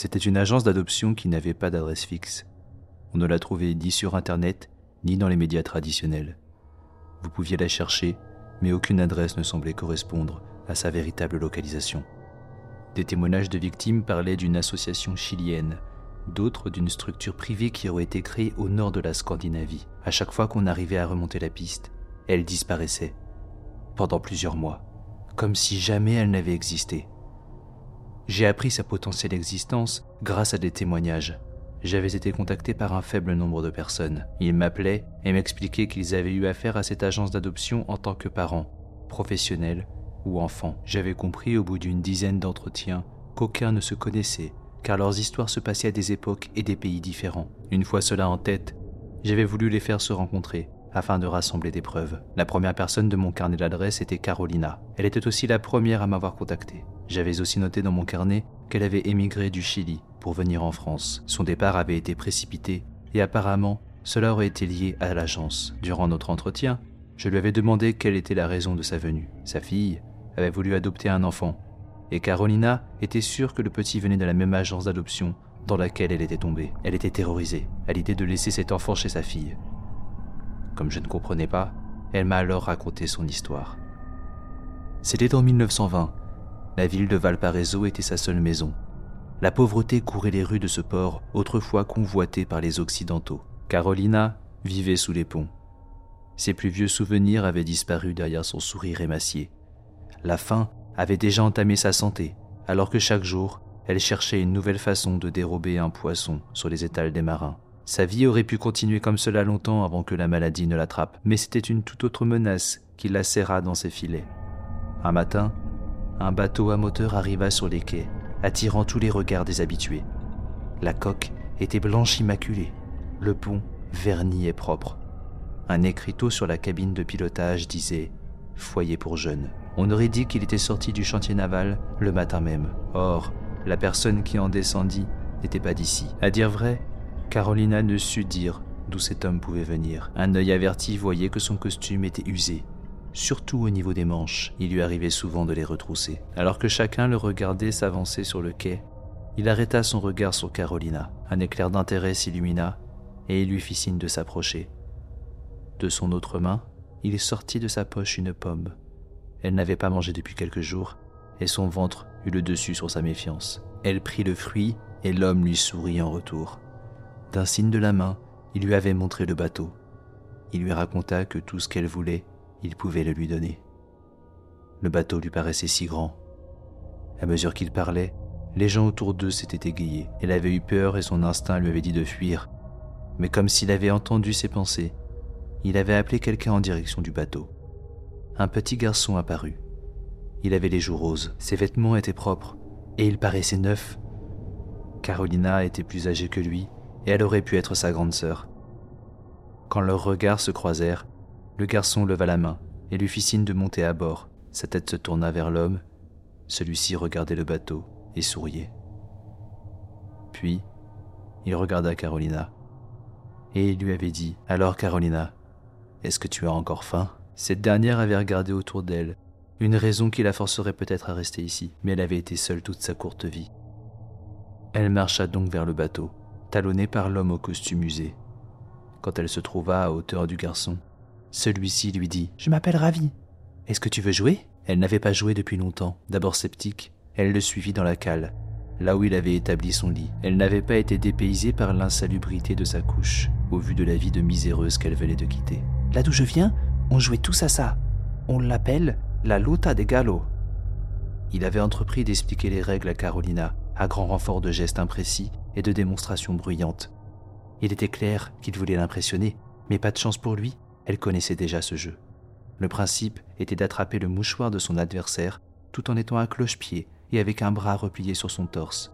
C'était une agence d'adoption qui n'avait pas d'adresse fixe. On ne la trouvait ni sur Internet, ni dans les médias traditionnels. Vous pouviez la chercher, mais aucune adresse ne semblait correspondre à sa véritable localisation. Des témoignages de victimes parlaient d'une association chilienne, d'autres d'une structure privée qui aurait été créée au nord de la Scandinavie. À chaque fois qu'on arrivait à remonter la piste, elle disparaissait. Pendant plusieurs mois, comme si jamais elle n'avait existé. J'ai appris sa potentielle existence grâce à des témoignages. J'avais été contacté par un faible nombre de personnes. Ils m'appelaient et m'expliquaient qu'ils avaient eu affaire à cette agence d'adoption en tant que parents, professionnels ou enfants. J'avais compris au bout d'une dizaine d'entretiens qu'aucun ne se connaissait, car leurs histoires se passaient à des époques et des pays différents. Une fois cela en tête, j'avais voulu les faire se rencontrer afin de rassembler des preuves. La première personne de mon carnet d'adresse était Carolina. Elle était aussi la première à m'avoir contacté. J'avais aussi noté dans mon carnet qu'elle avait émigré du Chili pour venir en France. Son départ avait été précipité et apparemment cela aurait été lié à l'agence. Durant notre entretien, je lui avais demandé quelle était la raison de sa venue. Sa fille avait voulu adopter un enfant et Carolina était sûre que le petit venait de la même agence d'adoption dans laquelle elle était tombée. Elle était terrorisée à l'idée de laisser cet enfant chez sa fille. Comme je ne comprenais pas, elle m'a alors raconté son histoire. C'était en 1920 la ville de Valparaiso était sa seule maison. La pauvreté courait les rues de ce port, autrefois convoité par les Occidentaux. Carolina vivait sous les ponts. Ses plus vieux souvenirs avaient disparu derrière son sourire émacié. La faim avait déjà entamé sa santé, alors que chaque jour, elle cherchait une nouvelle façon de dérober un poisson sur les étals des marins. Sa vie aurait pu continuer comme cela longtemps avant que la maladie ne l'attrape, mais c'était une toute autre menace qui la serra dans ses filets. Un matin, un bateau à moteur arriva sur les quais, attirant tous les regards des habitués. La coque était blanche immaculée, le pont verni et propre. Un écriteau sur la cabine de pilotage disait Foyer pour jeunes. On aurait dit qu'il était sorti du chantier naval le matin même. Or, la personne qui en descendit n'était pas d'ici. À dire vrai, Carolina ne sut dire d'où cet homme pouvait venir. Un œil averti voyait que son costume était usé, surtout au niveau des manches, il lui arrivait souvent de les retrousser. Alors que chacun le regardait s'avancer sur le quai, il arrêta son regard sur Carolina. Un éclair d'intérêt s'illumina et il lui fit signe de s'approcher. De son autre main, il sortit de sa poche une pomme. Elle n'avait pas mangé depuis quelques jours et son ventre eut le dessus sur sa méfiance. Elle prit le fruit et l'homme lui sourit en retour. D'un signe de la main, il lui avait montré le bateau. Il lui raconta que tout ce qu'elle voulait il pouvait le lui donner. Le bateau lui paraissait si grand. À mesure qu'il parlait, les gens autour d'eux s'étaient égayés. Elle avait eu peur et son instinct lui avait dit de fuir. Mais comme s'il avait entendu ses pensées, il avait appelé quelqu'un en direction du bateau. Un petit garçon apparut. Il avait les joues roses, ses vêtements étaient propres, et il paraissait neuf. Carolina était plus âgée que lui, et elle aurait pu être sa grande sœur. Quand leurs regards se croisèrent, le garçon leva la main et lui fit signe de monter à bord. Sa tête se tourna vers l'homme. Celui-ci regardait le bateau et souriait. Puis, il regarda Carolina et il lui avait dit Alors, Carolina, est-ce que tu as encore faim? Cette dernière avait regardé autour d'elle, une raison qui la forcerait peut-être à rester ici, mais elle avait été seule toute sa courte vie. Elle marcha donc vers le bateau, talonnée par l'homme au costume usé. Quand elle se trouva à hauteur du garçon, celui-ci lui dit Je m'appelle Ravi. Est-ce que tu veux jouer? Elle n'avait pas joué depuis longtemps. D'abord sceptique, elle le suivit dans la cale, là où il avait établi son lit. Elle n'avait pas été dépaysée par l'insalubrité de sa couche, au vu de la vie de miséreuse qu'elle venait de quitter. Là d'où je viens, on jouait tous à ça. On l'appelle la luta de gallo. Il avait entrepris d'expliquer les règles à Carolina, à grand renfort de gestes imprécis et de démonstrations bruyantes. Il était clair qu'il voulait l'impressionner, mais pas de chance pour lui, elle connaissait déjà ce jeu. Le principe était d'attraper le mouchoir de son adversaire tout en étant à cloche-pied et avec un bras replié sur son torse.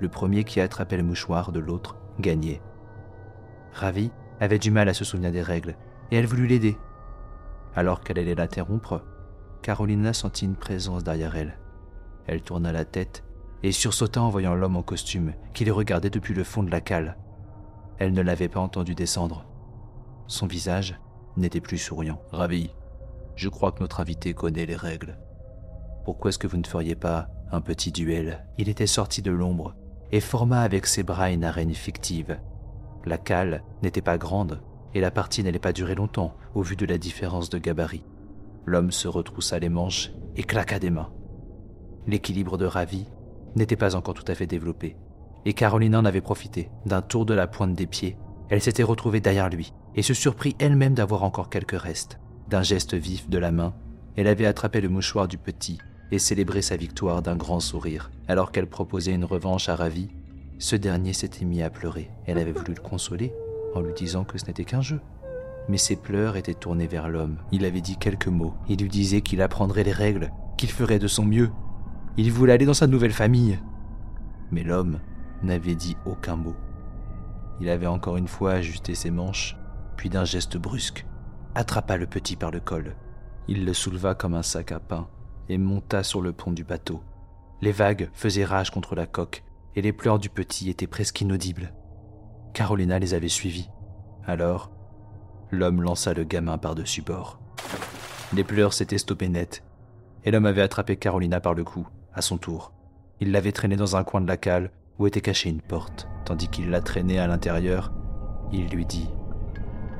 Le premier qui attrapait le mouchoir de l'autre gagnait. Ravi avait du mal à se souvenir des règles et elle voulut l'aider. Alors qu'elle allait l'interrompre, Carolina sentit une présence derrière elle. Elle tourna la tête et sursauta en voyant l'homme en costume qui les regardait depuis le fond de la cale. Elle ne l'avait pas entendu descendre. Son visage n'était plus souriant. Ravi, je crois que notre invité connaît les règles. Pourquoi est-ce que vous ne feriez pas un petit duel? Il était sorti de l'ombre et forma avec ses bras une arène fictive. La cale n'était pas grande, et la partie n'allait pas durer longtemps au vu de la différence de gabarit. L'homme se retroussa les manches et claqua des mains. L'équilibre de Ravi n'était pas encore tout à fait développé, et Carolina en avait profité. D'un tour de la pointe des pieds, elle s'était retrouvée derrière lui et se surprit elle-même d'avoir encore quelques restes. D'un geste vif de la main, elle avait attrapé le mouchoir du petit et célébré sa victoire d'un grand sourire. Alors qu'elle proposait une revanche à Ravi, ce dernier s'était mis à pleurer. Elle avait voulu le consoler en lui disant que ce n'était qu'un jeu. Mais ses pleurs étaient tournés vers l'homme. Il avait dit quelques mots. Il lui disait qu'il apprendrait les règles, qu'il ferait de son mieux. Il voulait aller dans sa nouvelle famille. Mais l'homme n'avait dit aucun mot. Il avait encore une fois ajusté ses manches, puis d'un geste brusque, attrapa le petit par le col. Il le souleva comme un sac à pain et monta sur le pont du bateau. Les vagues faisaient rage contre la coque et les pleurs du petit étaient presque inaudibles. Carolina les avait suivis. Alors, l'homme lança le gamin par-dessus bord. Les pleurs s'étaient stoppées net, et l'homme avait attrapé Carolina par le cou, à son tour. Il l'avait traînée dans un coin de la cale où était cachée une porte, tandis qu'il la traînait à l'intérieur. Il lui dit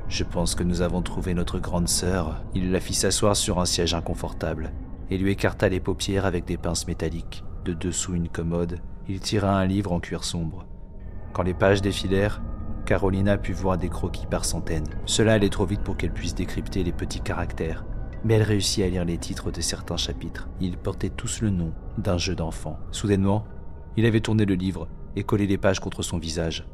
Je pense que nous avons trouvé notre grande sœur. Il la fit s'asseoir sur un siège inconfortable et lui écarta les paupières avec des pinces métalliques. De dessous une commode, il tira un livre en cuir sombre. Quand les pages défilèrent, Carolina put voir des croquis par centaines. Cela allait trop vite pour qu'elle puisse décrypter les petits caractères, mais elle réussit à lire les titres de certains chapitres. Ils portaient tous le nom d'un jeu d'enfant. Soudainement, il avait tourné le livre et collé les pages contre son visage.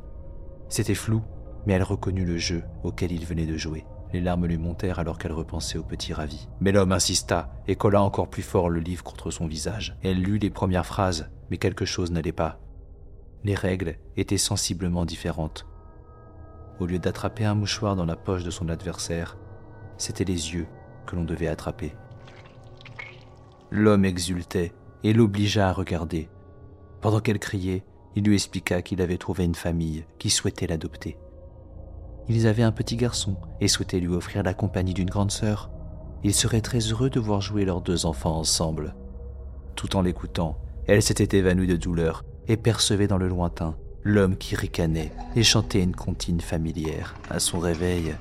C'était flou, mais elle reconnut le jeu auquel il venait de jouer. Les larmes lui montèrent alors qu'elle repensait au petit ravi. Mais l'homme insista et colla encore plus fort le livre contre son visage. Elle lut les premières phrases, mais quelque chose n'allait pas. Les règles étaient sensiblement différentes. Au lieu d'attraper un mouchoir dans la poche de son adversaire, c'étaient les yeux que l'on devait attraper. L'homme exultait et l'obligea à regarder. Pendant qu'elle criait, il lui expliqua qu'il avait trouvé une famille qui souhaitait l'adopter. Ils avaient un petit garçon et souhaitaient lui offrir la compagnie d'une grande sœur. Il serait très heureux de voir jouer leurs deux enfants ensemble. Tout en l'écoutant, elle s'était évanouie de douleur et percevait dans le lointain l'homme qui ricanait et chantait une comptine familière. À son réveil,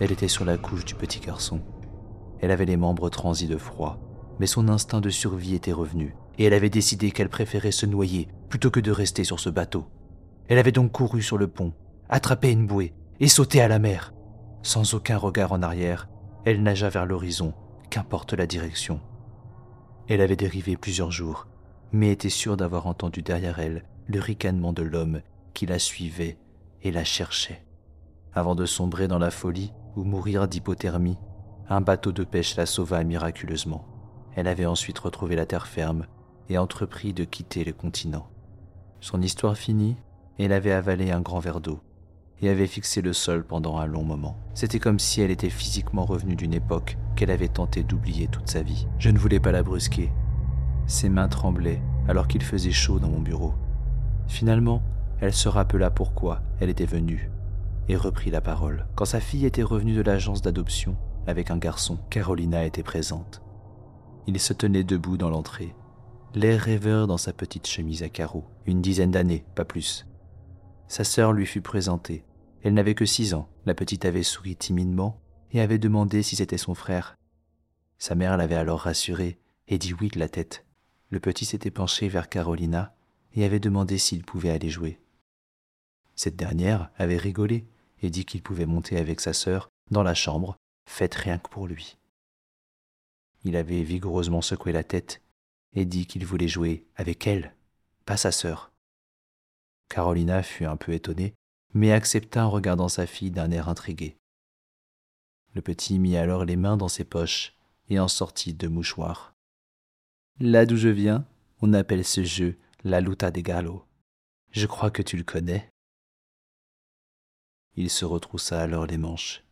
elle était sur la couche du petit garçon. Elle avait les membres transis de froid, mais son instinct de survie était revenu, et elle avait décidé qu'elle préférait se noyer plutôt que de rester sur ce bateau. Elle avait donc couru sur le pont, attrapé une bouée et sauter à la mer. Sans aucun regard en arrière, elle nagea vers l'horizon, qu'importe la direction. Elle avait dérivé plusieurs jours, mais était sûre d'avoir entendu derrière elle le ricanement de l'homme qui la suivait et la cherchait. Avant de sombrer dans la folie ou mourir d'hypothermie, un bateau de pêche la sauva miraculeusement. Elle avait ensuite retrouvé la terre ferme et entrepris de quitter le continent. Son histoire finie, elle avait avalé un grand verre d'eau et avait fixé le sol pendant un long moment. C'était comme si elle était physiquement revenue d'une époque qu'elle avait tenté d'oublier toute sa vie. Je ne voulais pas la brusquer. Ses mains tremblaient alors qu'il faisait chaud dans mon bureau. Finalement, elle se rappela pourquoi elle était venue et reprit la parole. Quand sa fille était revenue de l'agence d'adoption avec un garçon, Carolina était présente. Il se tenait debout dans l'entrée, l'air rêveur dans sa petite chemise à carreaux, une dizaine d'années, pas plus. Sa sœur lui fut présentée. Elle n'avait que six ans. La petite avait souri timidement et avait demandé si c'était son frère. Sa mère l'avait alors rassurée et dit oui de la tête. Le petit s'était penché vers Carolina et avait demandé s'il pouvait aller jouer. Cette dernière avait rigolé et dit qu'il pouvait monter avec sa sœur dans la chambre, faite rien que pour lui. Il avait vigoureusement secoué la tête et dit qu'il voulait jouer avec elle, pas sa sœur. Carolina fut un peu étonnée, mais accepta en regardant sa fille d'un air intrigué. Le petit mit alors les mains dans ses poches et en sortit deux mouchoirs. Là d'où je viens, on appelle ce jeu la luta de gallo. Je crois que tu le connais. Il se retroussa alors les manches